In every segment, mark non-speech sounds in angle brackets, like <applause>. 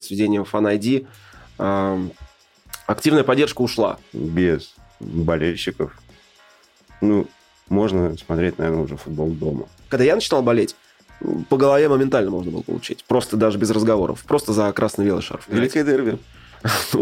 с введением Fan ID активная поддержка ушла. Без болельщиков. Ну, можно смотреть, наверное, уже футбол дома. Когда я начинал болеть, по голове моментально можно было получить. Просто даже без разговоров. Просто за красный-белый шарф. Великое дерби. <laughs>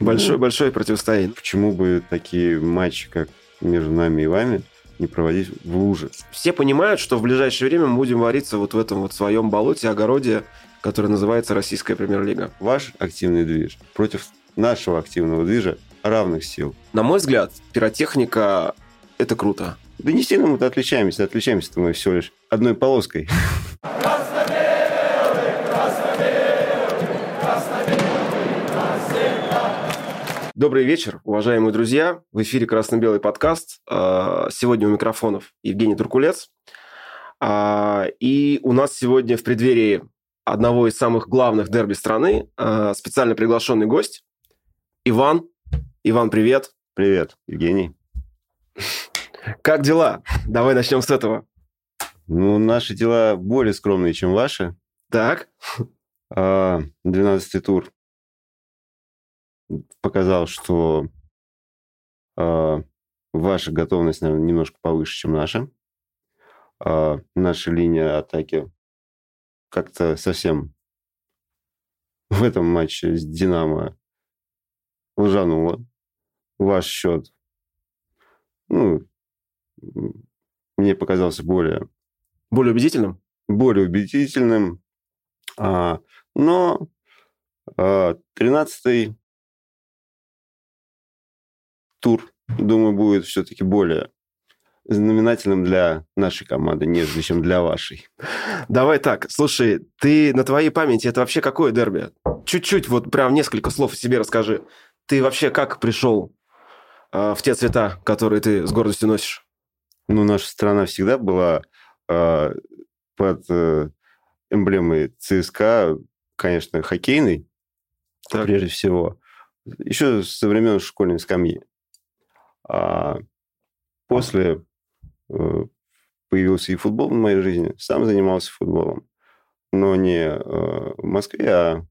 Большое-большое противостояние. Почему бы такие матчи, как между нами и вами, не проводить в луже? Все понимают, что в ближайшее время мы будем вариться вот в этом вот своем болоте, огороде, который называется Российская премьер-лига. Ваш активный движ против нашего активного движа равных сил. На мой взгляд, пиротехника – это круто. Да не сильно мы-то отличаемся. Отличаемся-то мы всего лишь одной полоской. Добрый вечер, уважаемые друзья. В эфире «Красно-белый подкаст». А, сегодня у микрофонов Евгений Туркулец. А, и у нас сегодня в преддверии одного из самых главных дерби страны а, специально приглашенный гость Иван. Иван, привет. Привет, Евгений. Как дела? Давай начнем с этого. Ну, наши дела более скромные, чем ваши. Так. 12 тур показал, что э, ваша готовность, наверное, немножко повыше, чем наша. Э, наша линия атаки как-то совсем в этом матче с «Динамо» лжанула. Ваш счет, ну, мне показался более... Более убедительным? Более убедительным. А, но а, 13 тур, думаю, будет все-таки более знаменательным для нашей команды, нежели чем для вашей. Давай так, слушай, ты на твоей памяти это вообще какое дерби? Чуть-чуть, вот прям несколько слов о себе расскажи. Ты вообще как пришел э, в те цвета, которые ты с гордостью носишь? Ну, наша страна всегда была э, под э, эмблемой ЦСКА, конечно, хоккейной, так. прежде всего. Еще со времен школьной скамьи. А после появился и футбол в моей жизни. Сам занимался футболом, но не э, в Москве, а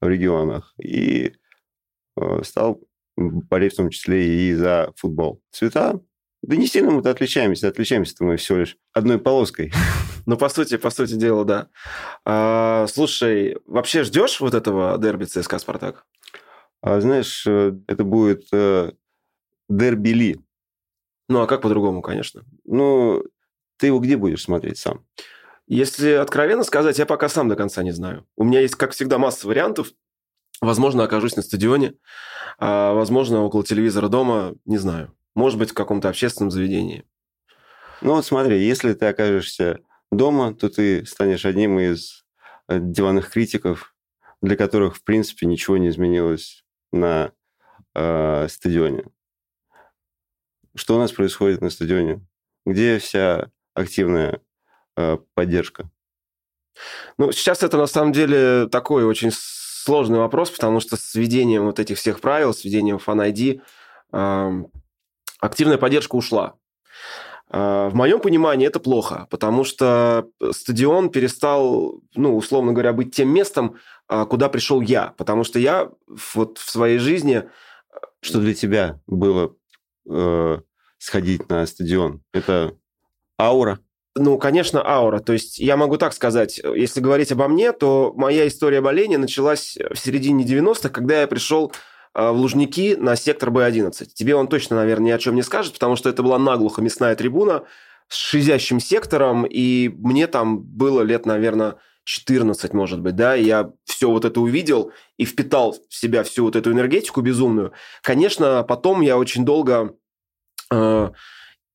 в регионах. И э, стал болеть в том числе и за футбол. Цвета? Да не сильно мы-то отличаемся. Отличаемся-то мы всего лишь одной полоской. <laughs> Ну, по сути, по сути дела, да. А, слушай, вообще ждешь вот этого дерби ЦСКА «Спартак»? А, знаешь, это будет Дербили. Ну, а как по-другому, конечно? Ну, ты его где будешь смотреть сам? Если откровенно сказать, я пока сам до конца не знаю. У меня есть, как всегда, масса вариантов. Возможно, окажусь на стадионе, а, возможно, около телевизора дома, не знаю. Может быть, в каком-то общественном заведении. Ну вот смотри, если ты окажешься дома, то ты станешь одним из э, диванных критиков, для которых, в принципе, ничего не изменилось на э, стадионе. Что у нас происходит на стадионе? Где вся активная э, поддержка? Ну, сейчас это на самом деле такой очень сложный вопрос, потому что с введением вот этих всех правил, с введением Fan ID, э, активная поддержка ушла. Э, в моем понимании это плохо, потому что стадион перестал, ну, условно говоря, быть тем местом, э, куда пришел я. Потому что я вот в своей жизни... Что для тебя было э, сходить на стадион? Это аура? Ну, конечно, аура. То есть я могу так сказать, если говорить обо мне, то моя история боления началась в середине 90-х, когда я пришел э, в Лужники на сектор Б-11. Тебе он точно, наверное, ни о чем не скажет, потому что это была наглухо мясная трибуна с шизящим сектором, и мне там было лет, наверное, 14, может быть, да, я все вот это увидел и впитал в себя всю вот эту энергетику безумную. Конечно, потом я очень долго э,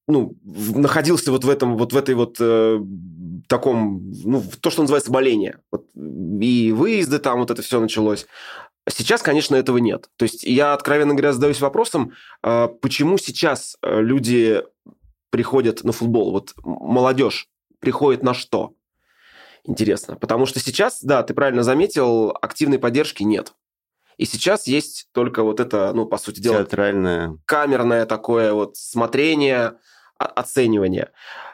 ну, находился вот в этом, вот в этой вот э, таком, ну, то, что называется боление. Вот, и выезды там, вот это все началось. Сейчас, конечно, этого нет. То есть я, откровенно говоря, задаюсь вопросом, э, почему сейчас э, люди приходят на футбол? Вот молодежь приходит на что? Интересно. Потому что сейчас, да, ты правильно заметил, активной поддержки нет. И сейчас есть только вот это, ну, по сути дела... Театральное. Камерное такое вот смотрение, оценивание.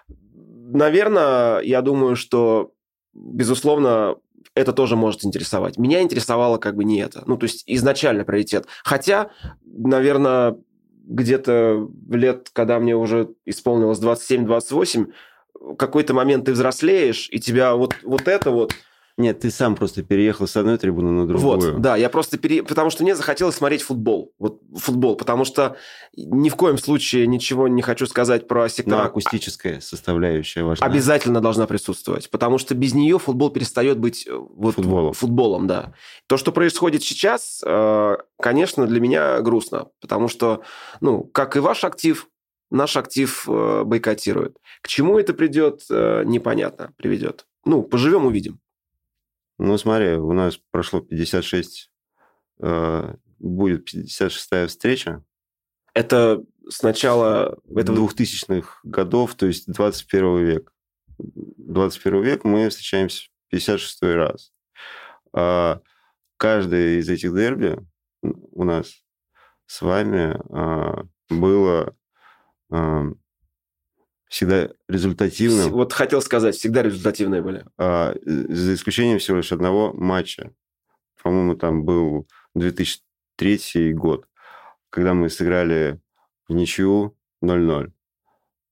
Наверное, я думаю, что, безусловно, это тоже может интересовать. Меня интересовало как бы не это. Ну, то есть изначально приоритет. Хотя, наверное, где-то лет, когда мне уже исполнилось 27-28, какой-то момент ты взрослеешь, и тебя вот, вот это вот – нет, ты сам просто переехал с одной трибуны на другую. Вот, да, я просто пере... Потому что мне захотелось смотреть футбол. Вот футбол, потому что ни в коем случае ничего не хочу сказать про сектора. Но акустическая составляющая важна. Обязательно должна присутствовать, потому что без нее футбол перестает быть э, вот футболом. футболом, да. То, что происходит сейчас, э, конечно, для меня грустно, потому что, ну, как и ваш актив, наш актив э, бойкотирует. К чему это придет, непонятно, приведет. Ну, поживем, увидим. Ну, смотри, у нас прошло 56, э, будет 56-я встреча. Это с начала этого... 2000-х годов, то есть 21 век. 21 век мы встречаемся 56 раз. А каждое из этих дерби у нас с вами а, было всегда результативным. Вот хотел сказать, всегда результативные были. А, за исключением всего лишь одного матча. По-моему, там был 2003 год, когда мы сыграли в ничью 0-0.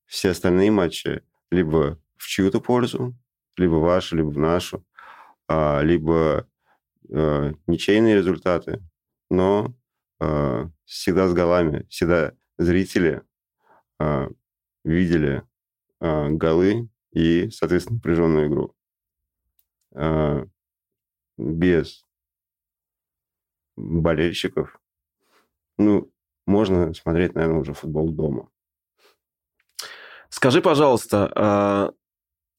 Все остальные матчи либо в чью-то пользу, либо вашу, либо в нашу, а, либо а, ничейные результаты, но а, всегда с голами, всегда зрители а, видели э, голы и, соответственно, напряженную игру. Э, без болельщиков, ну, можно смотреть, наверное, уже футбол дома. Скажи, пожалуйста,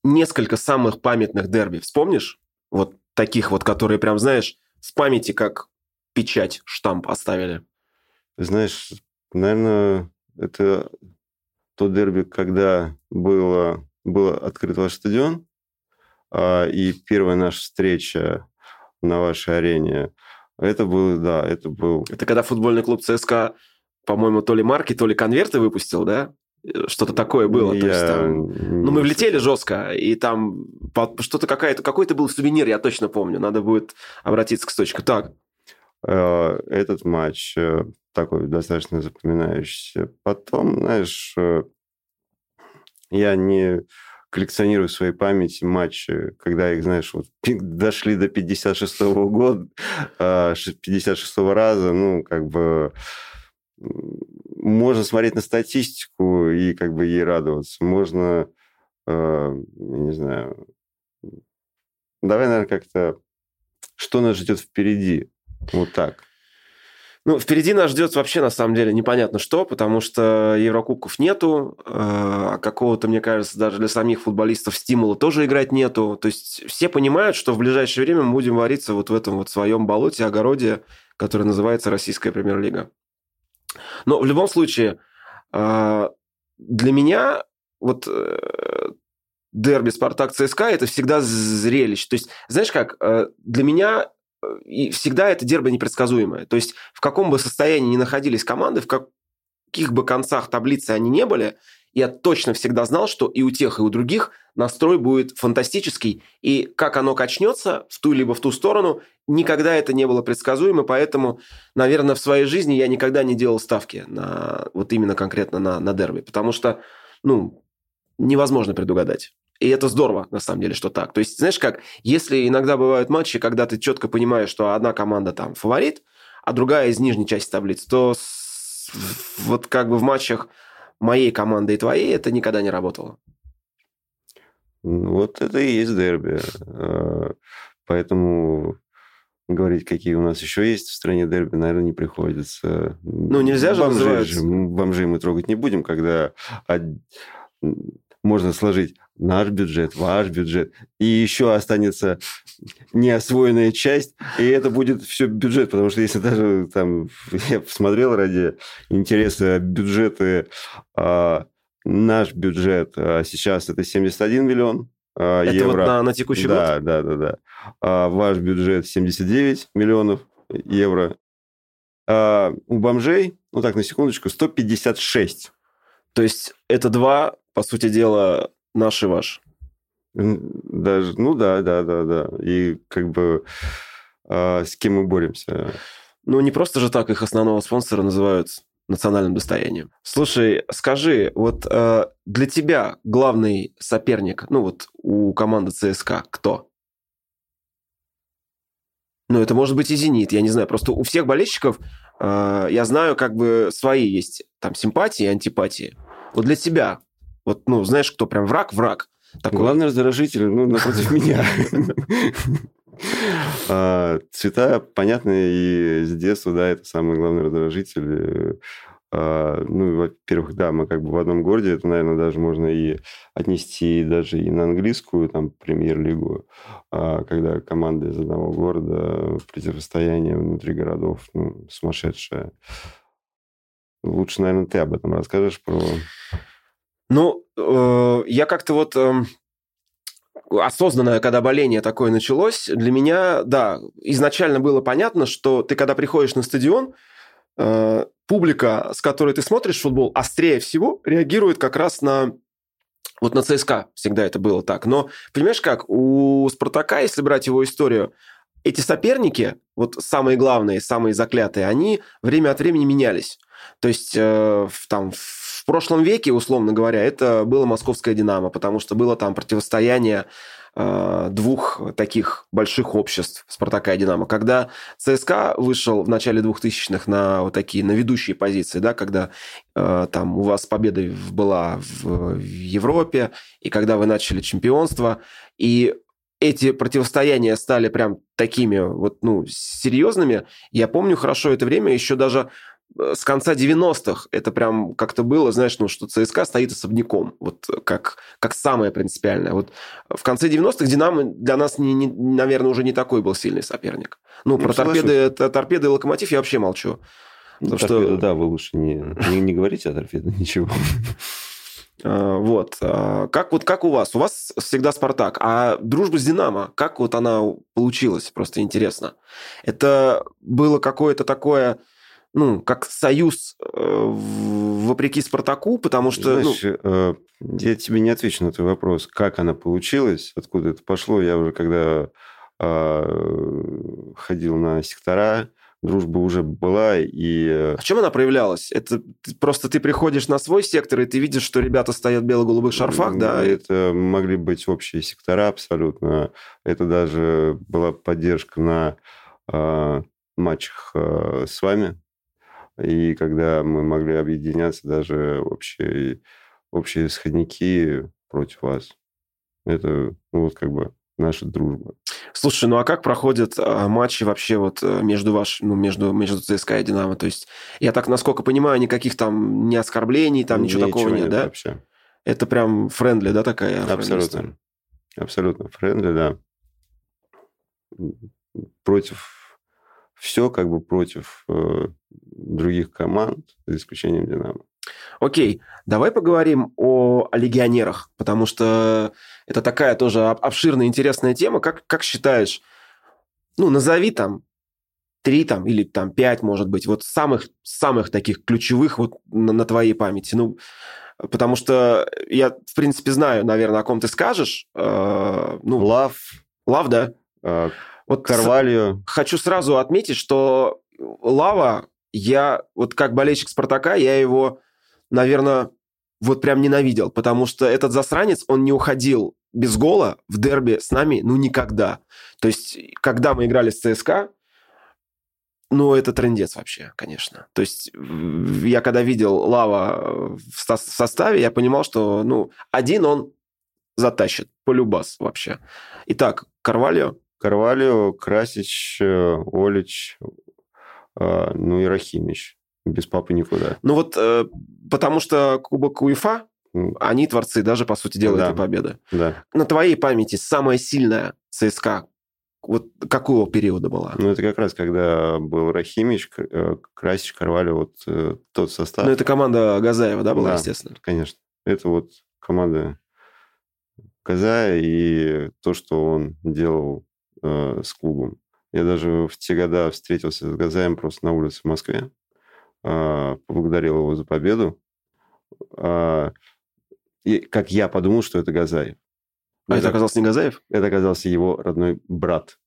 несколько самых памятных дерби вспомнишь? Вот таких вот, которые прям, знаешь, в памяти как печать, штамп оставили. Знаешь, наверное, это то дерби, когда было, было открыт ваш стадион, а, и первая наша встреча на вашей арене, это был, да, это был... Это когда футбольный клуб ЦСКА, по-моему, то ли марки, то ли конверты выпустил, да? Что-то такое было. Я... То есть, там... Ну, мы влетели жестко, и там что-то какая-то, какой-то был сувенир, я точно помню. Надо будет обратиться к источнику. Так. А, этот матч э, такой достаточно запоминающийся. Потом, знаешь, э, я не коллекционирую в своей памяти матчи, когда их, знаешь, вот <laughs> дошли до 56-го года, 56-го а, раза, ну, как бы можно смотреть на статистику и как бы ей радоваться. Можно, э, не знаю, давай, наверное, как-то, что нас ждет впереди, вот так. Ну, впереди нас ждет вообще, на самом деле, непонятно что, потому что Еврокубков нету, а какого-то, мне кажется, даже для самих футболистов стимула тоже играть нету. То есть все понимают, что в ближайшее время мы будем вариться вот в этом вот своем болоте, огороде, которое называется Российская премьер-лига. Но в любом случае, а, для меня вот э, дерби Спартак ЦСКА это всегда зрелище. То есть, знаешь как, э, для меня и всегда это дерби непредсказуемое. То есть в каком бы состоянии ни находились команды, в каких бы концах таблицы они не были, я точно всегда знал, что и у тех, и у других настрой будет фантастический. И как оно качнется в ту либо в ту сторону, никогда это не было предсказуемо. Поэтому, наверное, в своей жизни я никогда не делал ставки на вот именно конкретно на, на дерби. Потому что, ну, невозможно предугадать. И это здорово, на самом деле, что так. То есть, знаешь как, если иногда бывают матчи, когда ты четко понимаешь, что одна команда там фаворит, а другая из нижней части таблицы, то с, вот как бы в матчах моей команды и твоей это никогда не работало. Вот это и есть дерби. А, поэтому говорить, какие у нас еще есть в стране дерби, наверное, не приходится. Ну, нельзя же бомжей, называть... бомжей мы трогать не будем, когда можно сложить наш бюджет, ваш бюджет, и еще останется неосвоенная часть, и это будет все бюджет, потому что если даже там, <laughs> я посмотрел ради интереса бюджеты, а, наш бюджет а, сейчас это 71 миллион а, это евро. вот на, на текущий да, год? Да, да, да. А ваш бюджет 79 миллионов евро. А у бомжей, ну так, на секундочку, 156. То есть это два, по сути дела, наш и ваш. Даже, ну да, да, да, да. И как бы э, с кем мы боремся? Ну, не просто же так их основного спонсора называют национальным достоянием. Слушай, скажи, вот э, для тебя главный соперник, ну вот у команды ЦСКА кто? Ну, это может быть и «Зенит», я не знаю. Просто у всех болельщиков, э, я знаю, как бы свои есть там симпатии и антипатии. Вот для тебя, вот, ну, знаешь, кто прям враг-враг? Такой. Главный раздражитель, ну, напротив <laughs> меня. А, цвета, понятно, и с детства, да, это самый главный раздражитель. А, ну, во-первых, да, мы как бы в одном городе, это, наверное, даже можно и отнести даже и на английскую там премьер-лигу, а, когда команды из одного города, противостояние внутри городов, ну, сумасшедшее. Лучше, наверное, ты об этом расскажешь про... Ну, э, я как-то вот э, осознанное, когда боление такое началось, для меня, да, изначально было понятно, что ты, когда приходишь на стадион, э, публика, с которой ты смотришь футбол, острее всего реагирует как раз на вот на ЦСКА всегда это было так. Но, понимаешь как, у «Спартака», если брать его историю, эти соперники, вот самые главные, самые заклятые, они время от времени менялись. То есть э, в, там, в прошлом веке, условно говоря, это было московское «Динамо», потому что было там противостояние Э, двух таких больших обществ Спартака и Динамо. Когда ЦСКА вышел в начале 2000-х на вот такие, на ведущие позиции, да, когда э, там у вас победа была в, в Европе, и когда вы начали чемпионство, и эти противостояния стали прям такими вот, ну, серьезными. Я помню хорошо это время, еще даже с конца 90-х это прям как-то было, знаешь, ну, что ЦСКА стоит особняком, вот как, как самое принципиальное. Вот в конце 90-х «Динамо» для нас, не, не, наверное, уже не такой был сильный соперник. Ну, ну про торпеды, торпеды и «Локомотив» я вообще молчу. Ну, торпеды, что... да, вы лучше не, не, не говорите о торпедах ничего. А, вот. А, как, вот как у вас? У вас всегда «Спартак». А дружба с «Динамо», как вот она получилась? Просто интересно. Это было какое-то такое ну, как союз э, вопреки Спартаку, потому что... Знаешь, ну... э, я тебе не отвечу на твой вопрос, как она получилась, откуда это пошло. Я уже когда э, ходил на сектора, дружба уже была, и... Э, а чем она проявлялась? Это просто ты приходишь на свой сектор, и ты видишь, что ребята стоят в бело-голубых шарфах, да? Это могли быть общие сектора абсолютно. Это даже была поддержка на э, матчах э, с вами, и когда мы могли объединяться даже общие, общие сходники против вас. Это ну, вот как бы наша дружба. Слушай, ну а как проходят а, матчи вообще вот э, между ваш, ну между между ЦСКА и Динамо? То есть я так насколько понимаю, никаких там не оскорблений, там ничего, ничего такого нет, нет да? Вообще. Это прям friendly, да, такая? Абсолютно, абсолютно friendly, да. Против все как бы против э, других команд, за исключением «Динамо». Окей, давай поговорим о, о легионерах, потому что это такая тоже обширная, интересная тема. Как, как считаешь, ну, назови там три там или там пять, может быть, вот самых, самых таких ключевых вот на, на твоей памяти. Ну, потому что я, в принципе, знаю, наверное, о ком ты скажешь. Э, ну, Лав. Лав, да. Э, вот Карвалью. Хочу сразу отметить, что Лава, я вот как болельщик Спартака, я его, наверное, вот прям ненавидел, потому что этот засранец, он не уходил без гола в дерби с нами, ну, никогда. То есть, когда мы играли с ЦСКА, ну, это трендец вообще, конечно. То есть, я когда видел Лава в составе, я понимал, что, ну, один он затащит, полюбас вообще. Итак, Карвалью. Карвалио, Красич, э, Олич, э, ну и Рахимич. Без папы никуда. Ну вот э, потому что Кубок УЕФА, они творцы даже, по сути дела, да. этой победы. Да. На твоей памяти самая сильная ЦСКА вот какого периода была? Ну, это как раз, когда был Рахимич, Красич, Карвалио, вот тот состав. Ну, это команда Газаева, да, была, да, естественно? конечно. Это вот команда Газая и то, что он делал э, с клубом. Я даже в те года встретился с Газаем просто на улице в Москве, э, поблагодарил его за победу. Э, и как я подумал, что это Газаев. А это, это оказался не Газаев? Это оказался его родной брат.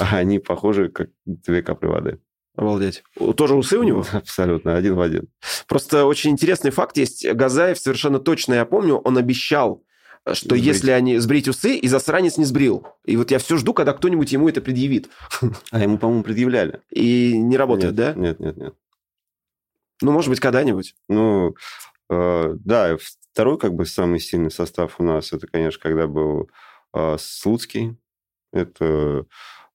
А они похожи, как две капли воды. Обалдеть. Тоже усы у него? Абсолютно, один в один. Просто очень интересный факт есть. Газаев совершенно точно, я помню, он обещал, что сбрить. если они сбрить усы, и засранец не сбрил. И вот я все жду, когда кто-нибудь ему это предъявит. <laughs> А ему, по-моему, предъявляли. И не работает, нет, да? Нет, нет, нет. Ну, может быть, когда-нибудь. Ну, э, да, второй как бы самый сильный состав у нас, это, конечно, когда был э, Слуцкий. Это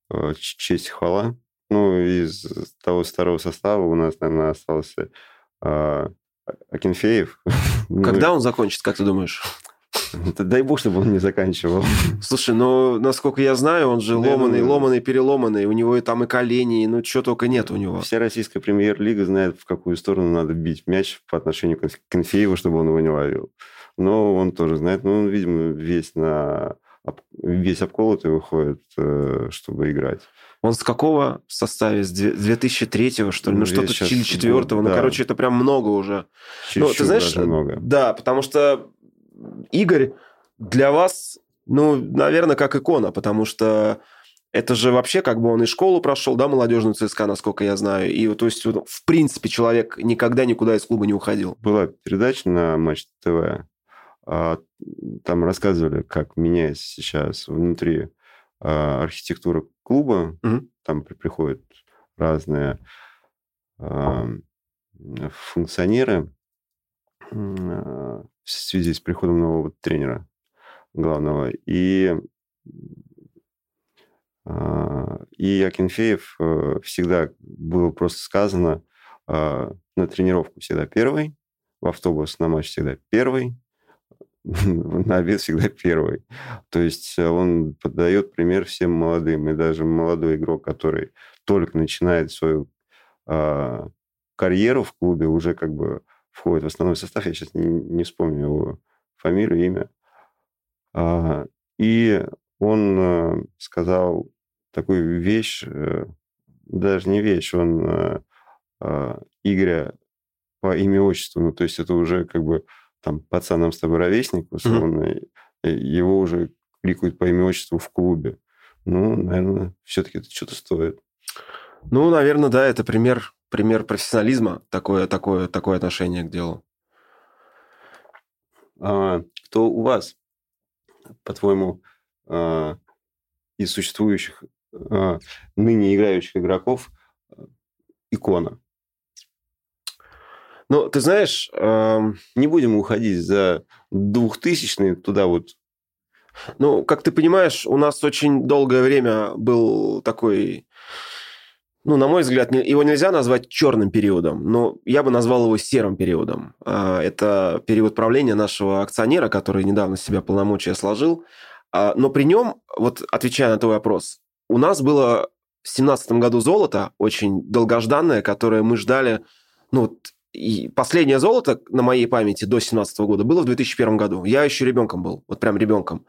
э, честь хвала. Ну, из того старого состава у нас, наверное, остался э, Акинфеев. <laughs> Ну Когда он закончит, как ты думаешь? <laughs> Дай бог, чтобы он не заканчивал. <laughs> Слушай, ну, насколько я знаю, он же ломаный, ломаный, переломанный. У него и там и колени, ну, что только нет у него. Вся российская премьер-лига знает, в какую сторону надо бить мяч по отношению к Конфееву, чтобы он его не ловил. Но он тоже знает, ну, он, видимо, весь на весь обколотый выходит, э, чтобы играть. Он с какого составе? С 2003-го, что ли? Ну, что-то или 4 Ну, да. короче, это прям много уже. Чуть-чуть ну, ты знаешь, много. Да, потому что Игорь для вас, ну, наверное, как икона, потому что это же вообще как бы он и школу прошел, да, молодежную ЦСКА, насколько я знаю. И то есть, в принципе, человек никогда никуда из клуба не уходил. Была передача на Матч ТВ. А, там рассказывали, как меняется сейчас внутри а, архитектура клуба. Угу. Там приходят разные а, функционеры в связи с приходом нового тренера главного. И, и Акинфеев э, всегда было просто сказано на тренировку всегда первый, в автобус на матч всегда первый, <laughs> на обед всегда первый. То есть э, он подает пример всем молодым. И даже молодой игрок, который только начинает свою э, карьеру в клубе, уже как бы входит в основной состав. Я сейчас не, не вспомню его фамилию, имя. А, и он э, сказал такую вещь, э, даже не вещь, он э, Игоря по имя-отчеству, ну, то есть это уже как бы там пацанам с тобой ровесник, условно, mm-hmm. его уже кликают по имени-отчеству в клубе. Ну, наверное, все-таки это что-то стоит. Ну, наверное, да, это пример, пример профессионализма, такое, такое, такое отношение к делу. А, кто у вас, по-твоему, а, из существующих а, ныне играющих игроков а, икона? Ну, ты знаешь... Эм... Не будем уходить за двухтысячные туда вот. Ну, как ты понимаешь, у нас очень долгое время был такой... Ну, на мой взгляд, его нельзя назвать черным периодом, но я бы назвал его серым периодом. А, это период правления нашего акционера, который недавно себя полномочия сложил. А, но при нем, вот отвечая на твой вопрос, у нас было в 2017 году золото, очень долгожданное, которое мы ждали ну, и последнее золото на моей памяти до 17 года было в 2001 году. Я еще ребенком был, вот прям ребенком.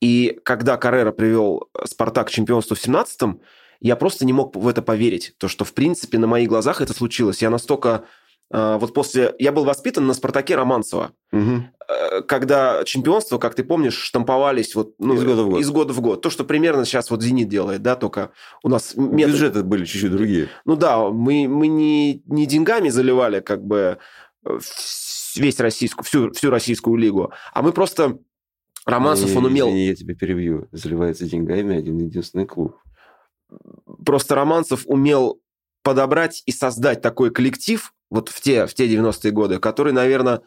И когда Каррера привел Спартак к чемпионству в 17 я просто не мог в это поверить. То, что, в принципе, на моих глазах это случилось. Я настолько а, вот после... Я был воспитан на «Спартаке» Романцева. Угу. Когда чемпионство, как ты помнишь, штамповались вот, ну, из, года в год. из года в год. То, что примерно сейчас вот «Зенит» делает, да, только у нас... Метод... Бюджеты были чуть-чуть другие. Ну да, мы, мы не, не деньгами заливали как бы э, весь российскую, всю, всю российскую лигу, а мы просто... Романцев, он умел... Извини, я тебя перебью. Заливается деньгами один единственный клуб. Просто Романцев умел подобрать и создать такой коллектив, вот в те, в те 90-е годы, которые, наверное,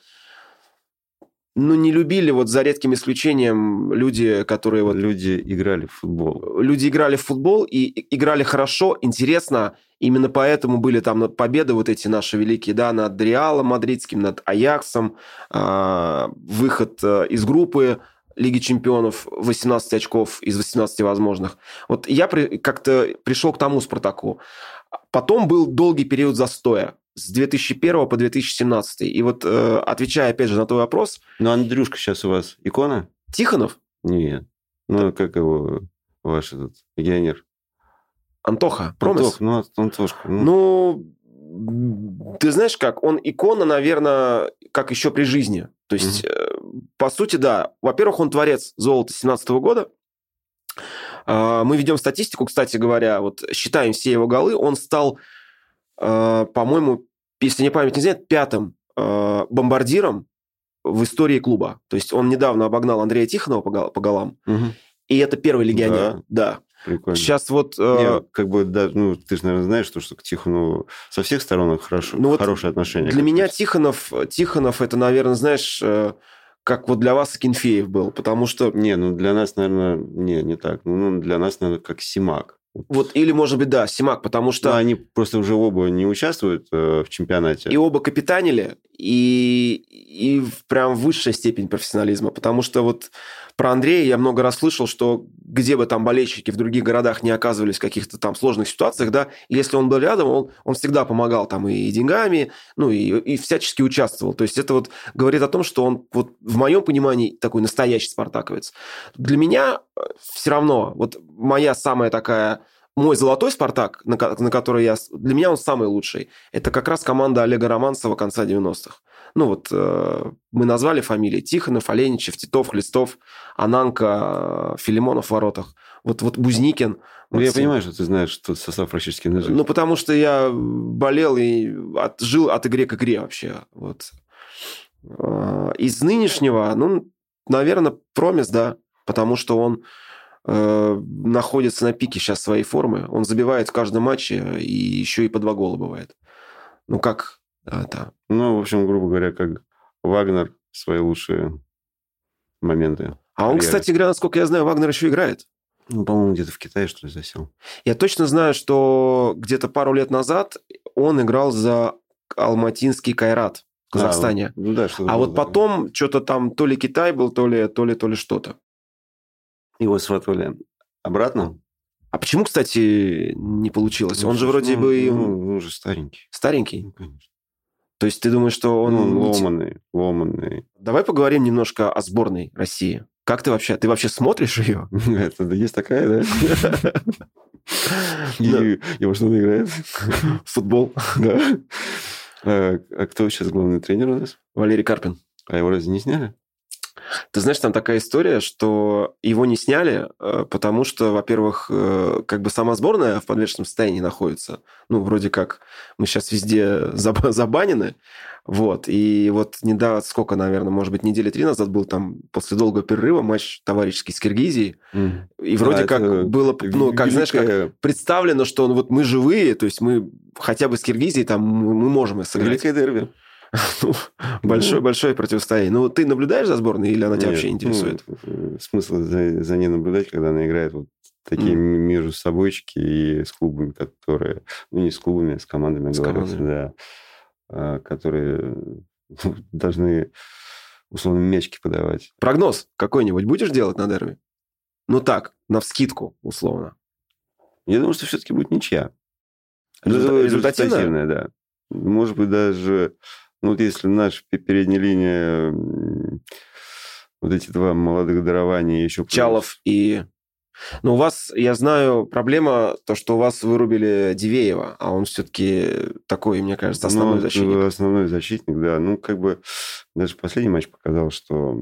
ну, не любили, вот за редким исключением, люди, которые вот... Люди играли в футбол. Люди играли в футбол и играли хорошо, интересно. Именно поэтому были там победы вот эти наши великие, да, над Реалом мадридским, над Аяксом, э, выход э, из группы Лиги чемпионов 18 очков из 18 возможных. Вот я при, как-то пришел к тому Спартаку. Потом был долгий период застоя с 2001 по 2017. И вот э, отвечая опять же на твой вопрос... Ну, Андрюшка сейчас у вас икона? Тихонов? Нет. Ну, как его ваш этот легионер? Антоха, Промес? Антох, ну, Антошка. Ну. ну, ты знаешь как, он икона, наверное, как еще при жизни. То есть, mm-hmm. По сути, да. Во-первых, он творец золота 17 года. А, мы ведем статистику, кстати говоря, вот считаем все его голы. Он стал, а, по-моему, если не память не знает, пятым а, бомбардиром в истории клуба. То есть он недавно обогнал Андрея Тихонова по голам. Угу. И это первый легионер. Да. да. Прикольно. Сейчас вот... Э... как бы, да, ну, ты же, наверное, знаешь, что, что к Тихонову со всех сторон хорошо, ну, хорошие вот отношения. Для меня Тихонов, Тихонов, это, наверное, знаешь, э, как вот для вас Кенфеев был, потому что... Не, ну, для нас, наверное, не, не так. Ну, для нас, наверное, как Симак. Вот, или, может быть, да, Симак, потому что... Но они просто уже оба не участвуют э, в чемпионате. И оба капитанили, и, и прям высшая степень профессионализма, потому что вот про Андрея я много раз слышал, что где бы там болельщики в других городах не оказывались в каких-то там сложных ситуациях, да, если он был рядом, он, он всегда помогал там и деньгами, ну, и, и всячески участвовал. То есть это вот говорит о том, что он вот в моем понимании такой настоящий спартаковец. Для меня э, все равно вот моя самая такая мой золотой «Спартак», на, на который я... Для меня он самый лучший. Это как раз команда Олега Романцева конца 90-х. Ну вот э, мы назвали фамилии Тихонов, Оленичев, Титов, Хлестов, Ананка, Филимонов в воротах. Вот, вот Бузникин. Ну, вот я понимаю, что ты знаешь, что состав практически нажил. Ну, потому что я болел и от, жил от игры к игре вообще. Вот. Э, из нынешнего, ну, наверное, Промис, да, потому что он э, находится на пике сейчас своей формы. Он забивает в каждом матче и еще и по два гола бывает. Ну, как это... Ну, в общем, грубо говоря, как Вагнер свои лучшие моменты. А он, кстати говоря, насколько я знаю, Вагнер еще играет. Ну, по-моему, где-то в Китае, что ли, засел. Я точно знаю, что где-то пару лет назад он играл за Алматинский Кайрат в Казахстане. А, ну, да, что а вот потом что-то там то ли Китай был, то ли, то ли, то ли что-то. Его сватывали обратно? А почему, кстати, не получилось? Ну, он же вроде ну, бы... Ну, он же старенький. Старенький? Ну, конечно. То есть ты думаешь, что он... Ну, ломанный, ломанный. Давай поговорим немножко о сборной России. Как ты вообще? Ты вообще смотришь ее? <laughs> Это есть такая, да? <laughs> И во что он играет? Футбол. Да. А, а кто сейчас главный тренер у нас? Валерий Карпин. А его разве не сняли? Ты знаешь, там такая история, что его не сняли, э, потому что, во-первых, э, как бы сама сборная в подвешенном состоянии находится. Ну, вроде как мы сейчас везде <laughs> забанены. Вот. И вот недавно, сколько, наверное, может быть, недели три назад был там после долгого перерыва матч товарищеский с Киргизией. Mm. И вроде а, как было, ну, как, знаешь, как представлено, что ну, вот мы живые, то есть мы хотя бы с Киргизией там мы можем сыграть. Великое дерби. <laughs> Ну, большое, большое противостояние. Ну, ты наблюдаешь за сборной или она тебя вообще интересует? Ну, смысл за, за ней наблюдать, когда она играет вот такие mm. между собойчики и с клубами, которые... Ну, не с клубами, а с командами, с говорится, командами. да. А, которые должны условно мячки подавать. Прогноз какой-нибудь будешь делать на дерби? Ну так, на вскидку, условно. Я думаю, что все-таки будет ничья. Результативная, результативная да. Может быть, даже ну, вот если наша передняя линия, вот эти два молодых дарования еще... Чалов и... Ну, у вас, я знаю, проблема то, что у вас вырубили Дивеева, а он все-таки такой, мне кажется, основной ну, защитник. Основной защитник, да. Ну, как бы даже последний матч показал, что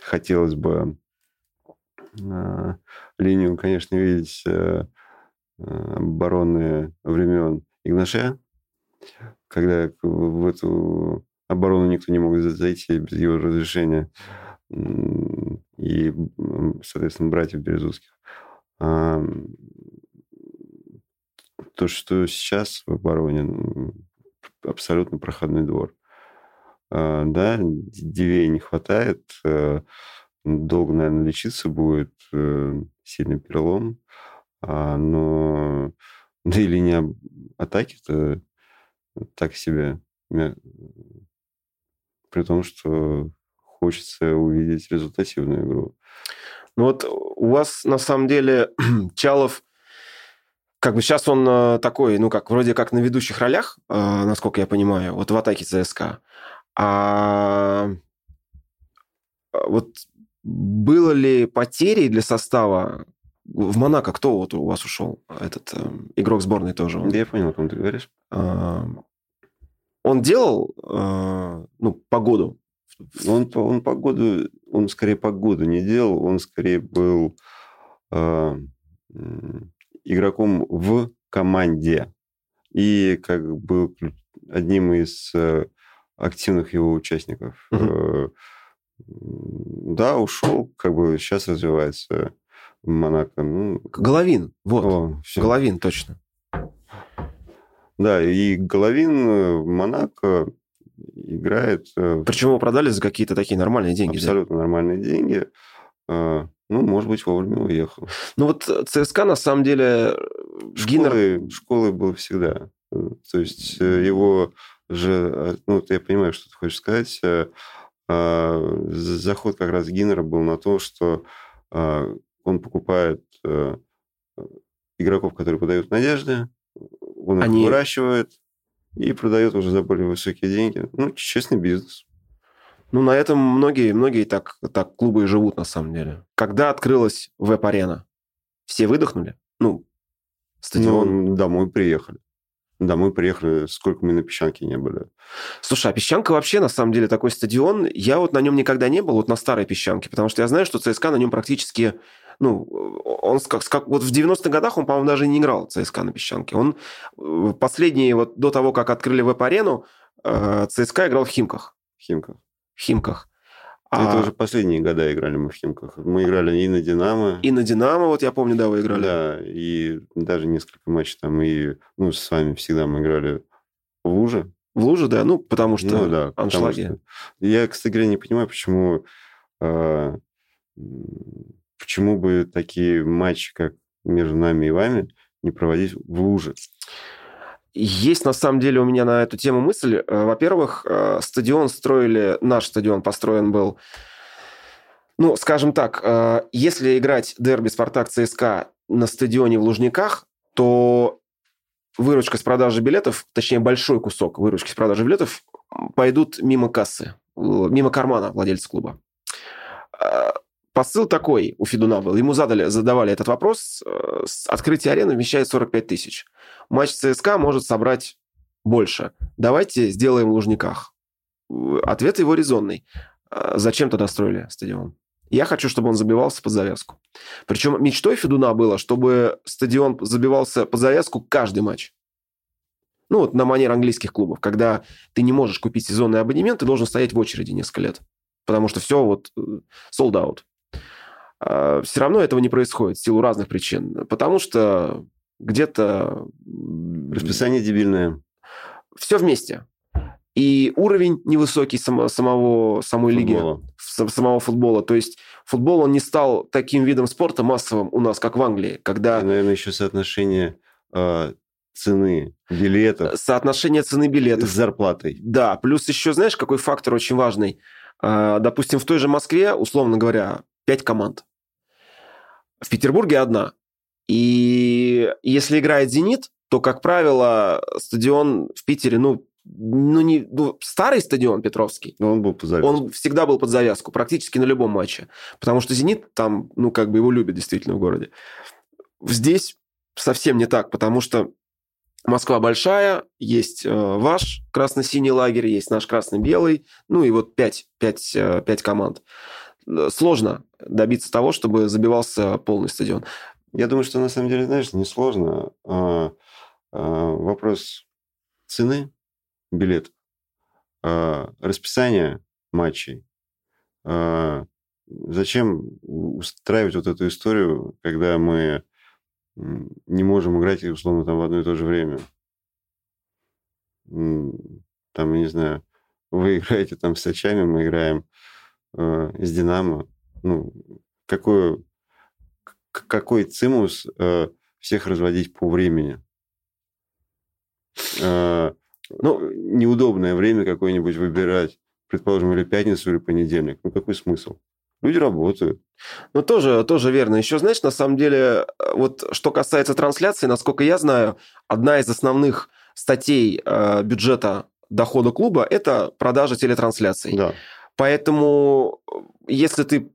хотелось бы э, линию, конечно, видеть э, обороны времен Игнаша, когда в эту оборону никто не мог зайти без его разрешения и, соответственно, братьев Березутских. А, то, что сейчас в обороне абсолютно проходной двор. А, да, дивей не хватает, э, долго, наверное, лечиться будет, э, сильный перелом, а, но да и линия атаки-то так себе. При том, что хочется увидеть результативную игру. Ну вот у вас на самом деле <clears throat> Чалов, как бы сейчас он э, такой, ну как, вроде как на ведущих ролях, э, насколько я понимаю, вот в атаке ЦСКА. А вот было ли потери для состава в Монако кто вот у вас ушел? Этот э, игрок сборной тоже. Он. Я понял, о ком ты говоришь. А, он делал э, ну, погоду Он, он погоду, он скорее погоду не делал, он скорее был э, игроком в команде. И как был одним из э, активных его участников. Угу. Да, ушел, как бы сейчас развивается Монако. Ну, Головин, вот. О, все. Головин, точно. Да, и Головин э, в Монако играет... Э, Причем его продали за какие-то такие нормальные деньги. Абсолютно да? нормальные деньги. А, ну, может быть, вовремя уехал. Ну, вот ЦСКА, на самом деле... Школы, Гиннер... школы был всегда. То есть его же... Ну, я понимаю, что ты хочешь сказать. А, заход как раз Гиннера был на то, что а, он покупает э, игроков, которые подают надежды, он Они... их выращивает и продает уже за более высокие деньги. Ну, честный бизнес. Ну, на этом многие, многие так, так клубы и живут, на самом деле. Когда открылась веб-арена, все выдохнули? Ну, стадион... Ну, домой приехали. Домой приехали, сколько мы на песчанке не были. Слушай, а песчанка вообще, на самом деле, такой стадион, я вот на нем никогда не был, вот на старой песчанке, потому что я знаю, что ЦСКА на нем практически ну, он как, как вот в 90-х годах он, по-моему, даже не играл ЦСКА на песчанке. Он э, последние, вот до того, как открыли веб-арену, э, ЦСКА играл в Химках. В Химках. В Химках. Это а... уже последние года играли мы в Химках. Мы играли и на Динамо. И на Динамо, вот я помню, да, вы играли. Да, и даже несколько матчей там, и ну, с вами всегда мы играли в Луже. В Луже, да, ну, потому что ну, да, аншлаги. Потому что... Я, кстати говоря, не понимаю, почему э, почему бы такие матчи, как между нами и вами, не проводить в луже? Есть на самом деле у меня на эту тему мысль. Э, во-первых, э, стадион строили, наш стадион построен был, ну, скажем так, э, если играть дерби Спартак ЦСКА на стадионе в Лужниках, то выручка с продажи билетов, точнее большой кусок выручки с продажи билетов пойдут мимо кассы, мимо кармана владельца клуба. Посыл такой у Федуна был. Ему задали, задавали этот вопрос. Э, открытие арены вмещает 45 тысяч. Матч ЦСКА может собрать больше. Давайте сделаем в Лужниках. Ответ его резонный. «А зачем тогда строили стадион? Я хочу, чтобы он забивался под завязку. Причем мечтой Федуна было, чтобы стадион забивался под завязку каждый матч. Ну, вот на манер английских клубов, когда ты не можешь купить сезонный абонемент, ты должен стоять в очереди несколько лет. Потому что все вот э, sold out. А, все равно этого не происходит в силу разных причин. Потому что где-то... Расписание дебильное. Все вместе. И уровень невысокий само, самого, самой футбола. лиги, самого футбола. То есть футбол, он не стал таким видом спорта массовым у нас, как в Англии, когда... И, наверное, еще соотношение э, цены билетов. Соотношение цены билетов. С зарплатой. Да, плюс еще, знаешь, какой фактор очень важный? Э, допустим, в той же Москве, условно говоря, пять команд. В Петербурге одна. И если играет «Зенит», то, как правило, стадион в Питере, ну, ну, не, ну, старый стадион Петровский. Но он был под завязку. Он всегда был под завязку, практически на любом матче. Потому что «Зенит» там, ну, как бы его любят действительно в городе. Здесь совсем не так, потому что Москва большая, есть э, ваш красно-синий лагерь, есть наш красно-белый, ну и вот пять, пять, э, пять команд. Э, сложно добиться того, чтобы забивался полный стадион. Я думаю, что на самом деле, знаешь, не сложно. А, а, вопрос цены билетов, а, расписания матчей. А, зачем устраивать вот эту историю, когда мы не можем играть, условно, там в одно и то же время? Там, я не знаю, вы играете там с Сачами, мы играем э, с Динамо, ну, какой, какой цимус э, всех разводить по времени? Э, ну, неудобное время какое-нибудь выбирать, предположим, или пятницу, или понедельник. Ну, какой смысл? Люди работают. Ну, тоже, тоже верно. Еще, знаешь, на самом деле, э, вот что касается трансляции, насколько я знаю, одна из основных статей э, бюджета дохода клуба – это продажа телетрансляций. Да. Поэтому, если ты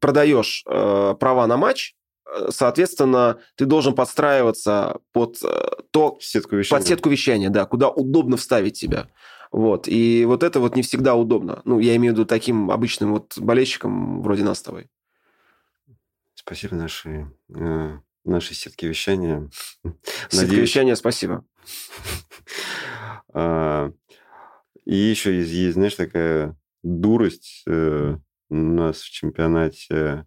продаешь э, права на матч, э, соответственно, ты должен подстраиваться под э, то... Сетку вещания. Под сетку вещания, да, куда удобно вставить тебя. Вот. И вот это вот не всегда удобно. Ну, я имею в виду таким обычным вот болельщикам вроде нас с тобой. Спасибо нашей, э, нашей сетке вещания. Сетка Надеюсь... вещания, спасибо. <laughs> А, и еще есть, есть, знаешь, такая дурость э, у нас в чемпионате.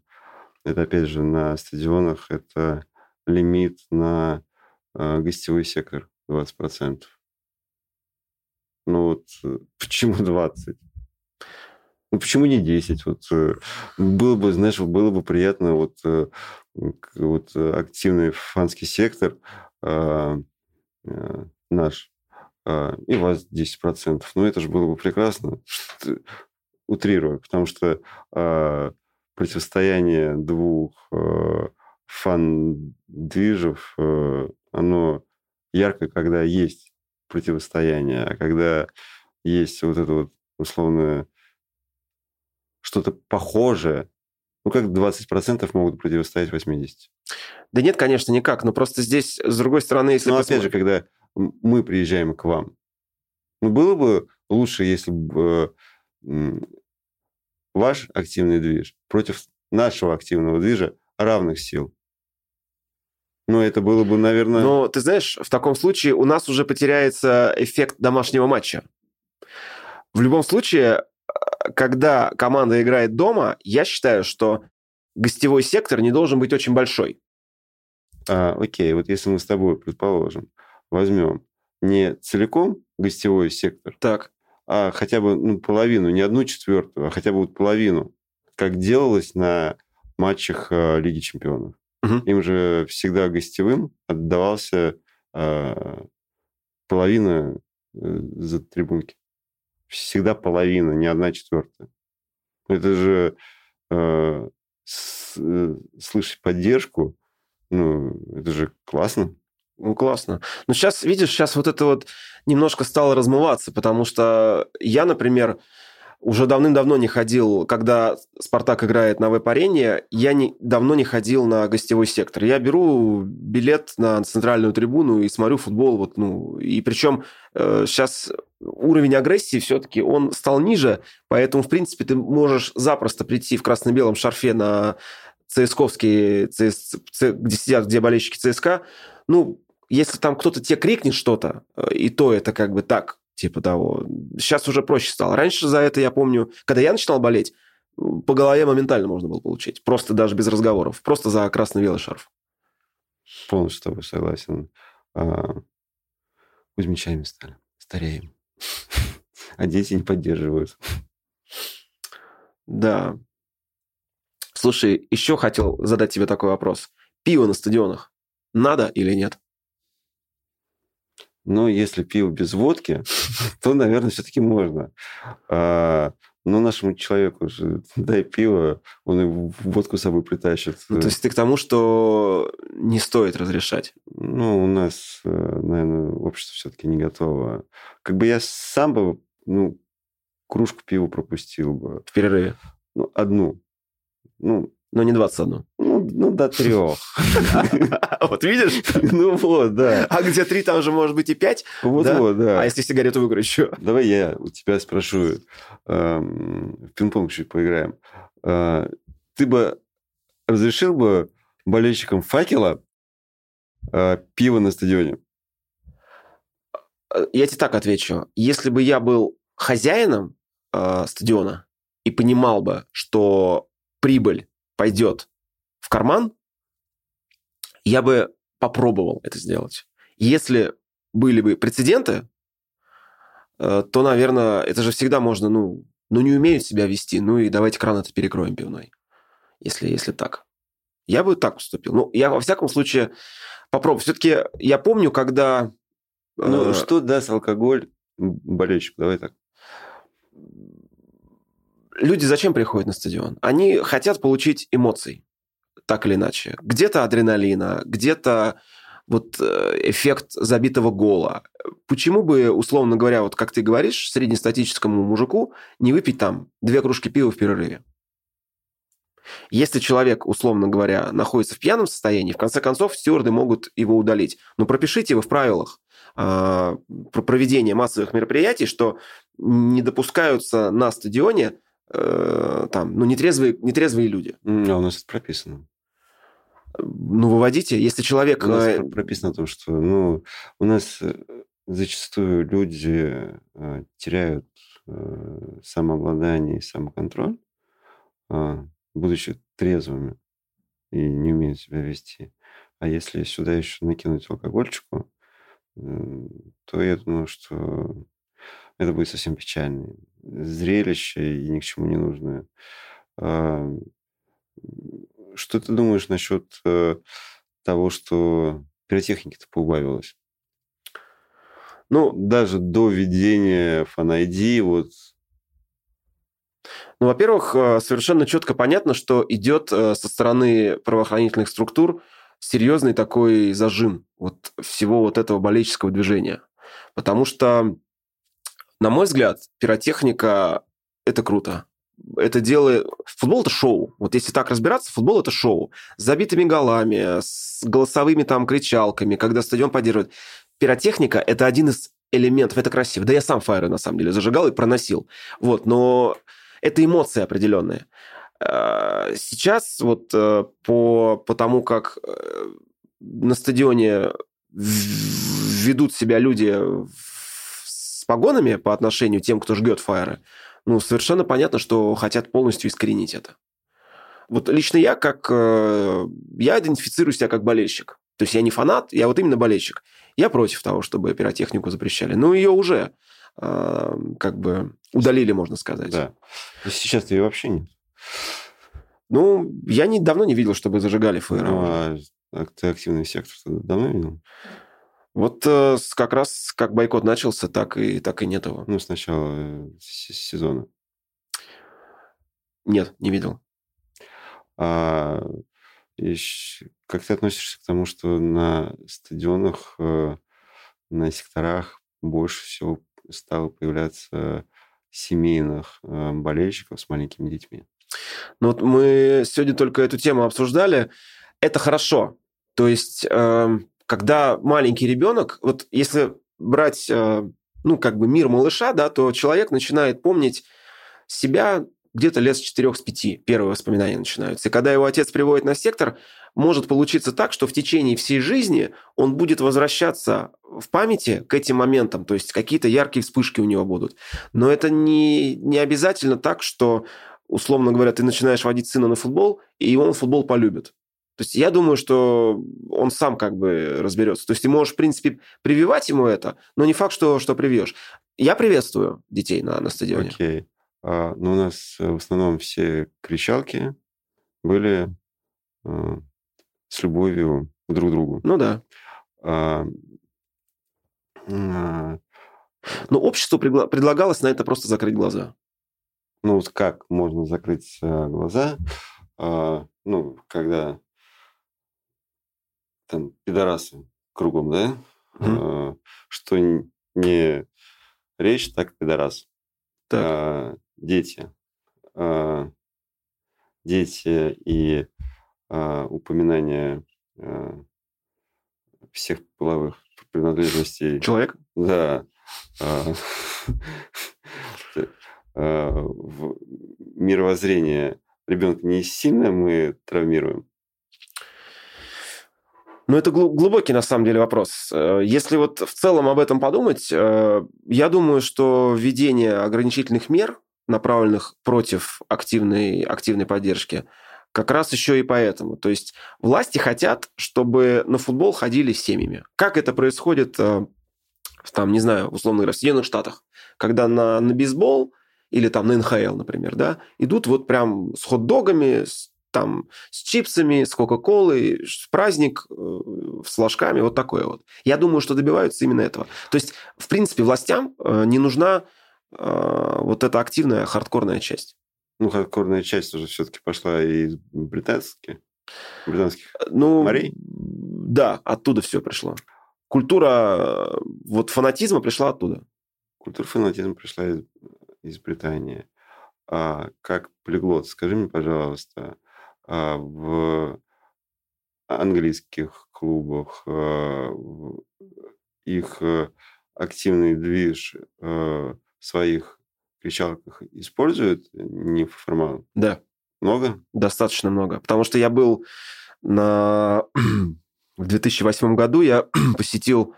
Это, опять же, на стадионах. Это лимит на э, гостевой сектор 20%. Ну вот э, <laughs> почему 20? Ну почему не 10? Вот было бы, знаешь, было бы приятно вот, вот активный фанский сектор наш а, и вас 10%. Ну, это же было бы прекрасно, <laughs> утрирую, потому что э, противостояние двух э, фан-движев, э, оно ярко, когда есть противостояние, а когда есть вот это вот условно что-то похожее, ну, как 20% могут противостоять 80%? Да нет, конечно, никак. Но просто здесь, с другой стороны, если... Ну, опять же, когда мы приезжаем к вам. Ну, было бы лучше, если бы ваш активный движ против нашего активного движа равных сил. Ну, это было бы, наверное... Но ты знаешь, в таком случае у нас уже потеряется эффект домашнего матча. В любом случае, э, когда команда играет дома, я считаю, что гостевой сектор не должен быть очень большой. А, окей, вот если мы с тобой предположим, возьмем не целиком гостевой сектор, так. А хотя бы ну, половину, не одну четвертую, а хотя бы вот половину, как делалось на матчах э, Лиги Чемпионов. Угу. Им же всегда гостевым отдавался э, половина э, за трибунки. Всегда половина, не одна четвертая. Это же э, с, э, слышать поддержку, ну, это же классно. Ну, классно. Но сейчас, видишь, сейчас вот это вот немножко стало размываться, потому что я, например, уже давным-давно не ходил, когда «Спартак» играет на веб-арене, я не, давно не ходил на гостевой сектор. Я беру билет на центральную трибуну и смотрю футбол. Вот, ну, и причем э, сейчас уровень агрессии все-таки он стал ниже, поэтому, в принципе, ты можешь запросто прийти в красно-белом шарфе на ЦСКовский, ЦС, где сидят, где болельщики ЦСКА, ну, если там кто-то тебе крикнет что-то, э, и то это как бы так, типа того. Сейчас уже проще стало. Раньше за это, я помню, когда я начинал болеть, по голове моментально можно было получить. Просто даже без разговоров. Просто за красно-белый шарф. Полностью с тобой согласен. А, Кузьмичами стали. Стареем. А дети не поддерживают. Да. Слушай, еще хотел задать тебе такой вопрос. Пиво на стадионах надо или нет? Но если пиво без водки, <laughs> то, наверное, все-таки можно. А, но нашему человеку же <laughs> дай пиво, он и водку с собой притащит. Ну, то есть ты к тому, что не стоит разрешать? Ну, у нас, э, наверное, общество все-таки не готово. Как бы я сам бы, ну, кружку пива пропустил бы. В перерыве? Ну, одну. Ну, но не 21. Ну, ну до трех. <laughs> Вот видишь? Ну вот, да. А где три, там же может быть и пять. Вот, вот, да. А если сигарету выкручу? Давай я у тебя спрошу. Эм, в пинг-понг чуть поиграем. Э, ты бы разрешил бы болельщикам факела э, пиво на стадионе? Э, я тебе так отвечу. Если бы я был хозяином стадиона и понимал бы, что прибыль пойдет в карман, я бы попробовал это сделать. Если были бы прецеденты, э, то, наверное, это же всегда можно, ну, ну не умеют себя вести, ну и давайте кран это перекроем пивной, если, если так. Я бы так уступил. Ну, я во всяком случае попробую. Все-таки я помню, когда... Ну, э... что даст алкоголь болельщику? Давай так люди зачем приходят на стадион? Они хотят получить эмоций, так или иначе. Где-то адреналина, где-то вот э, эффект забитого гола. Почему бы, условно говоря, вот как ты говоришь, среднестатическому мужику не выпить там две кружки пива в перерыве? Если человек, условно говоря, находится в пьяном состоянии, в конце концов, стюарды могут его удалить. Но пропишите его в правилах э, про проведение массовых мероприятий, что не допускаются на стадионе э, там, ну, нетрезвые, нетрезвые люди. А у нас это прописано. Ну, выводите, если человек... У нас э, прописано о том, что ну, у нас э, зачастую люди э, теряют самообладание и самоконтроль, э, будучи трезвыми и не умеют себя вести. А если сюда еще накинуть алкогольчику, то я думаю, что это будет совсем печальное зрелище и ни к чему не нужное. Что ты думаешь насчет э, того, что пиротехники-то поубавилось? Ну, даже до введения ID, вот ну, во-первых, э, совершенно четко понятно, что идет э, со стороны правоохранительных структур серьезный такой зажим вот всего вот этого болельческого движения. Потому что, на мой взгляд, пиротехника – это круто. Это дело... Футбол – это шоу. Вот если так разбираться, футбол – это шоу. С забитыми голами, с голосовыми там кричалками, когда стадион поддерживает. Пиротехника – это один из элементов. Это красиво. Да я сам фаеры, на самом деле, зажигал и проносил. Вот, но это эмоции определенные. Э, сейчас вот э, по, по тому, как э, на стадионе ведут себя люди погонами по отношению к тем, кто жгет фаеры, ну, совершенно понятно, что хотят полностью искоренить это. Вот лично я как... Я идентифицирую себя как болельщик. То есть я не фанат, я вот именно болельщик. Я против того, чтобы пиротехнику запрещали. Ну, ее уже как бы удалили, можно сказать. Да. Сейчас ее вообще нет. Ну, я не, давно не видел, чтобы зажигали фаеры. Ну, а активный сектор давно видел? Вот э, как раз как бойкот начался, так и, так и нет его. Ну, с начала э, сезона. Нет, не видел. А как ты относишься к тому, что на стадионах, э, на секторах больше всего стало появляться семейных болельщиков с маленькими детьми? Ну вот мы сегодня только эту тему обсуждали. Это хорошо. То есть, э, когда маленький ребенок, вот если брать, э, ну, как бы мир малыша, да, то человек начинает помнить себя где-то лет с 4-5 первые воспоминания начинаются. И когда его отец приводит на сектор, может получиться так, что в течение всей жизни он будет возвращаться в памяти к этим моментам, то есть какие-то яркие вспышки у него будут. Но это не, не обязательно так, что условно говоря, ты начинаешь водить сына на футбол, и он футбол полюбит. То есть я думаю, что он сам как бы разберется. То есть ты можешь, в принципе, прививать ему это, но не факт, что, что привьешь. Я приветствую детей на, на стадионе. Окей. А, ну, у нас э, в основном все кричалки были а, с любовью друг к другу. Ну да. А, а... Но обществу предлагалось на это просто закрыть глаза ну вот как можно закрыть э, глаза, э, ну, когда там пидорасы кругом, да, mm-hmm. что не речь, так пидорас. Так. Э, дети. Э, дети и э, упоминание э, всех половых принадлежностей. Человек? Да. <laughs> Э, Э, в мировоззрение ребенка не сильно мы травмируем? Ну, это глубокий, на самом деле, вопрос. Э, если вот в целом об этом подумать, э, я думаю, что введение ограничительных мер, направленных против активной, активной поддержки, как раз еще и поэтому. То есть власти хотят, чтобы на футбол ходили семьями. Как это происходит, там, не знаю, условно говоря, в Соединенных Штатах, когда на, на бейсбол или там на НХЛ, например, да, идут вот прям с хот-догами, с, там, с чипсами, с Кока-Колой, праздник э, с ложками, вот такое вот. Я думаю, что добиваются именно этого. То есть, в принципе, властям э, не нужна э, вот эта активная хардкорная часть. Ну, хардкорная часть уже все-таки пошла из британских, британских ну, морей. Да, оттуда все пришло. Культура вот фанатизма пришла оттуда. Культура фанатизма пришла из из Британии. А, как полиглот, скажи мне, пожалуйста, в английских клубах а, их активный движ своих кричалках используют неформал? Да. Много? Достаточно много. Потому что я был на... <clears throat> в 2008 году я <clears throat> посетил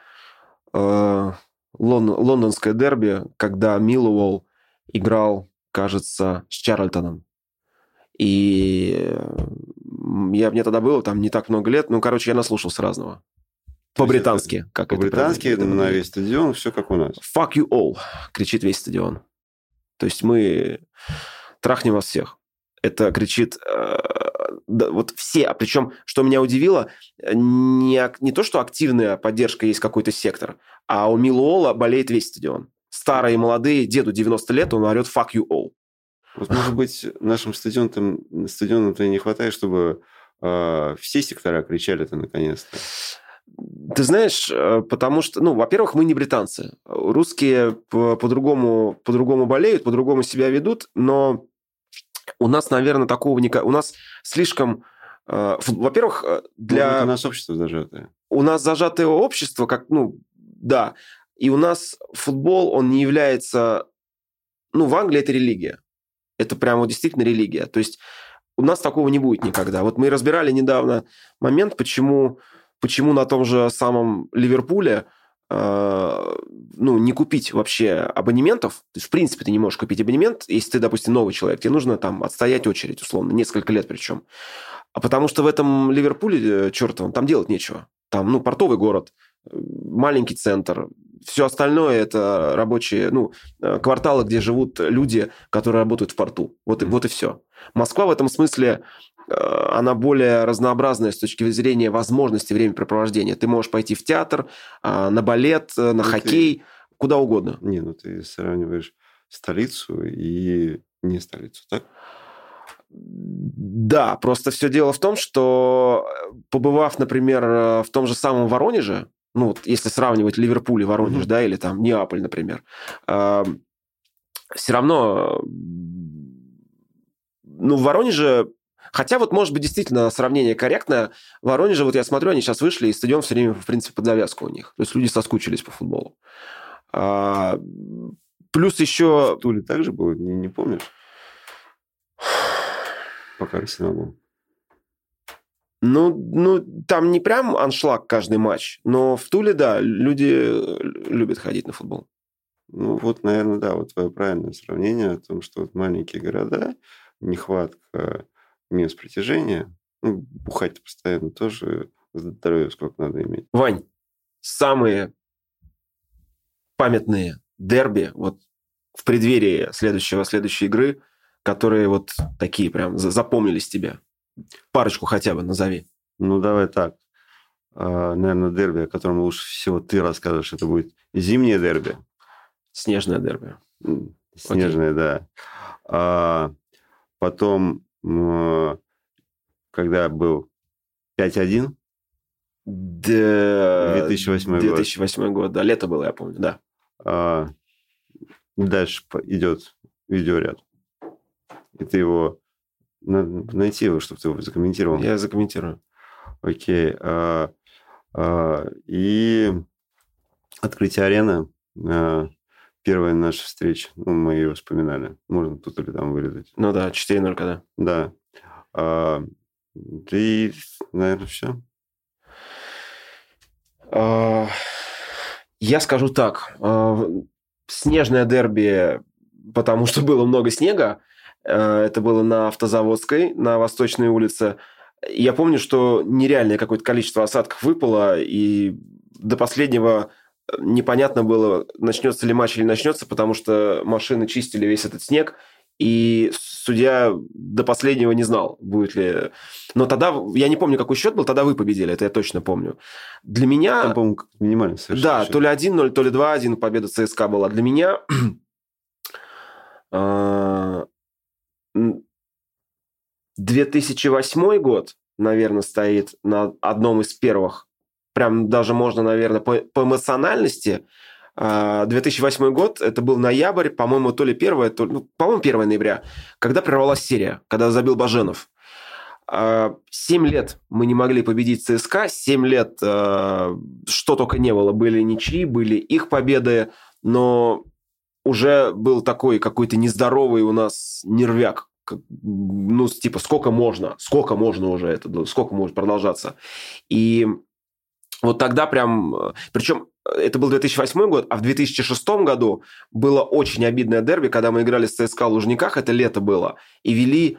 э, лон... лондонское дерби, когда Миллуолл играл, кажется, с Чарльтоном. И я, мне тогда было там не так много лет. Ну, короче, я наслушался разного. По-британски. Как По-британски, это, это на весь стадион, все как у нас. Fuck you all, кричит весь стадион. То есть мы трахнем вас всех. Это кричит э, да, вот все. А причем, что меня удивило, не, не то, что активная поддержка есть какой-то сектор, а у Милуола болеет весь стадион. Старые, молодые, деду 90 лет, он орет fuck you all. Вот, может быть, нашим стадионам, стадионам-то не хватает, чтобы э, все сектора кричали это наконец-то. Ты знаешь, э, потому что, ну, во-первых, мы не британцы. Русские по-другому, по-другому болеют, по-другому себя ведут, но у нас, наверное, такого не... У нас слишком... Э, во-первых, э, для... Может, у нас общество зажатое. У нас зажатое общество, как, ну, да. И у нас футбол, он не является... Ну, в Англии это религия. Это прямо действительно религия. То есть у нас такого не будет никогда. Вот мы разбирали недавно момент, почему почему на том же самом Ливерпуле ну, не купить вообще абонементов. То есть, в принципе, ты не можешь купить абонемент, если ты, допустим, новый человек. Тебе нужно там отстоять очередь, условно, несколько лет причем. А потому что в этом Ливерпуле, э, чертовом, там делать нечего. Там, ну, портовый город, э, маленький центр, все остальное это рабочие, ну, э, кварталы, где живут люди, которые работают в порту. Вот, и, вот и все. Москва в этом смысле Э, она более разнообразная с точки зрения возможности времяпрепровождения. Ты можешь пойти в театр, а, на балет, э, на ну, хоккей, ты... куда угодно. Не, ну ты сравниваешь столицу и не столицу, так? Да, просто все дело в том, что э, побывав, например, в том же самом Воронеже, ну, вот если сравнивать Ливерпуль и Воронеж, mm-hmm. да, или там Неаполь, например, э, все равно, ну, в Воронеже Хотя вот, может быть, действительно сравнение корректное. В Воронеже, вот я смотрю, они сейчас вышли, и стадион все время, в принципе, под завязку у них. То есть люди соскучились по футболу. А, плюс еще... В Туле также было, не, не помнишь? Пока Арсенал. Ну, ну, там не прям аншлаг каждый матч, но в Туле, да, люди любят ходить на футбол. Ну, вот, наверное, да, вот твое правильное сравнение о том, что вот маленькие города, нехватка минус притяжения. Ну, бухать постоянно тоже здоровье сколько надо иметь. Вань, самые памятные дерби вот в преддверии следующего, следующей игры, которые вот такие прям запомнились тебе? Парочку хотя бы назови. Ну, давай так. А, наверное, дерби, о котором лучше всего ты расскажешь, это будет зимнее дерби. Снежное дерби. Снежное, Окей. да. А, потом когда был 5-1? Да, 2008 год. 2008 год, да, лето было, я помню, да. А, дальше идет видеоряд. И ты его... Надо найти его, чтобы ты его закомментировал. Я закомментирую. Окей. А, а, и открытие арены. А, первая наша встреча, ну, мы ее вспоминали. Можно тут или там вырезать. Ну да, 4-0 когда. Да. А, и, наверное, все. А, я скажу так. А, снежное дерби, потому что было много снега. А, это было на Автозаводской, на Восточной улице. Я помню, что нереальное какое-то количество осадков выпало, и до последнего непонятно было, начнется ли матч или начнется, потому что машины чистили весь этот снег, и судья до последнего не знал, будет ли... Но тогда, я не помню, какой счет был, тогда вы победили, это я точно помню. Для меня... Там, по-моему, минимальный Да, счет. то ли 1-0, то ли 2-1 победа ЦСКА была. Для меня... 2008 <clears throat> а, год, наверное, стоит на одном из первых прям даже можно, наверное, по, по эмоциональности. 2008 а, год, это был ноябрь, по-моему, то ли 1, то, ну, по-моему, 1 ноября, когда прервалась серия, когда забил Баженов. А, семь лет мы не могли победить ЦСКА, семь лет а, что только не было. Были ничьи, были их победы, но уже был такой какой-то нездоровый у нас нервяк. Ну, типа, сколько можно? Сколько можно уже это? Сколько может продолжаться? И вот тогда прям... Причем это был 2008 год, а в 2006 году было очень обидное дерби, когда мы играли с ЦСКА в Лужниках, это лето было, и вели,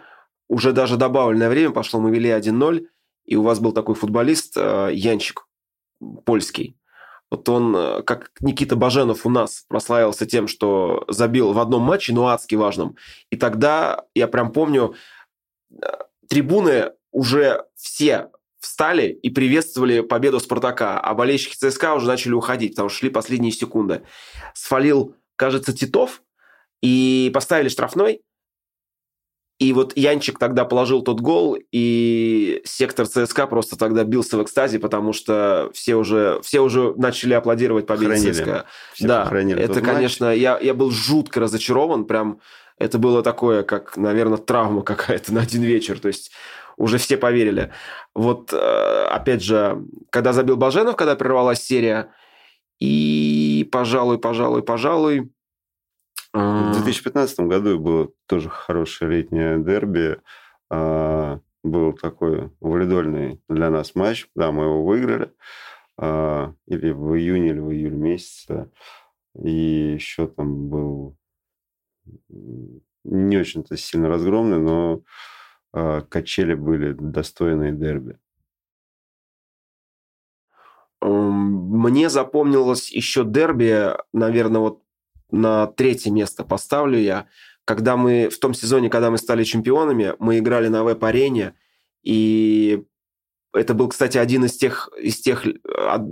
уже даже добавленное время пошло, мы вели 1-0, и у вас был такой футболист э, Янчик, польский. Вот он, э, как Никита Баженов у нас, прославился тем, что забил в одном матче, но адски важном. И тогда, я прям помню, э, трибуны уже все встали и приветствовали победу Спартака, а болельщики ЦСКА уже начали уходить, потому что шли последние секунды. Свалил, кажется, Титов, и поставили штрафной, и вот Янчик тогда положил тот гол, и сектор ЦСКА просто тогда бился в экстазе, потому что все уже, все уже начали аплодировать победе хранили. ЦСКА. Все да, это, конечно, я, я был жутко разочарован, прям это было такое, как, наверное, травма какая-то на один вечер. То есть уже все поверили. Вот, э, опять же, когда забил Баженов, когда прервалась серия, и, пожалуй, пожалуй, пожалуй, в 2015 году было тоже хорошее летнее дерби. А, был такой валидольный для нас матч. Да, мы его выиграли. Или в июне, или в июле месяце. И еще там был не очень-то сильно разгромный, но качели были достойные дерби. Мне запомнилось еще дерби, наверное, вот на третье место поставлю я. Когда мы в том сезоне, когда мы стали чемпионами, мы играли на веб-арене, и это был, кстати, один из тех, из тех,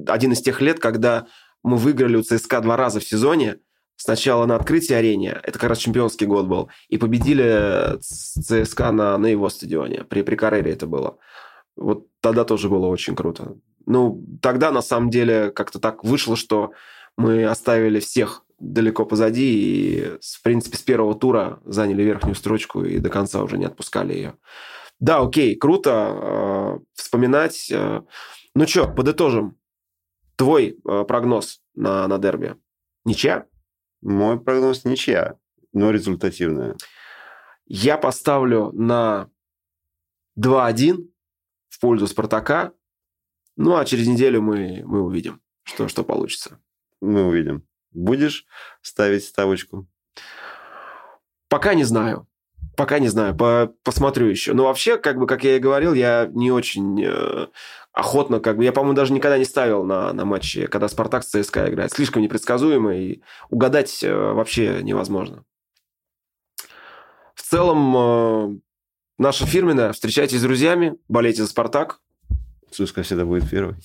один из тех лет, когда мы выиграли у ЦСКА два раза в сезоне. Сначала на открытии арене, это как раз чемпионский год был, и победили ЦСКА на, на его стадионе. При, при Карере это было. Вот тогда тоже было очень круто. Ну, тогда на самом деле как-то так вышло, что мы оставили всех далеко позади и, в принципе, с первого тура заняли верхнюю строчку и до конца уже не отпускали ее. Да, окей, круто э, вспоминать. Э, ну что, подытожим. Твой э, прогноз на, на дерби? Ничья? Мой прогноз ничья, но результативная. Я поставлю на 2-1 в пользу Спартака. Ну, а через неделю мы, мы увидим, что, что получится. Мы увидим. Будешь ставить ставочку? Пока не знаю. Пока не знаю, по посмотрю еще. Но вообще, как бы, как я и говорил, я не очень э, охотно, как бы, я, по-моему, даже никогда не ставил на, на матчи, когда Спартак с ЦСКА играет. Слишком непредсказуемо, и угадать э, вообще невозможно. В целом, э, наша фирменная. Встречайтесь с друзьями, болейте за Спартак. ЦСКА всегда будет первый.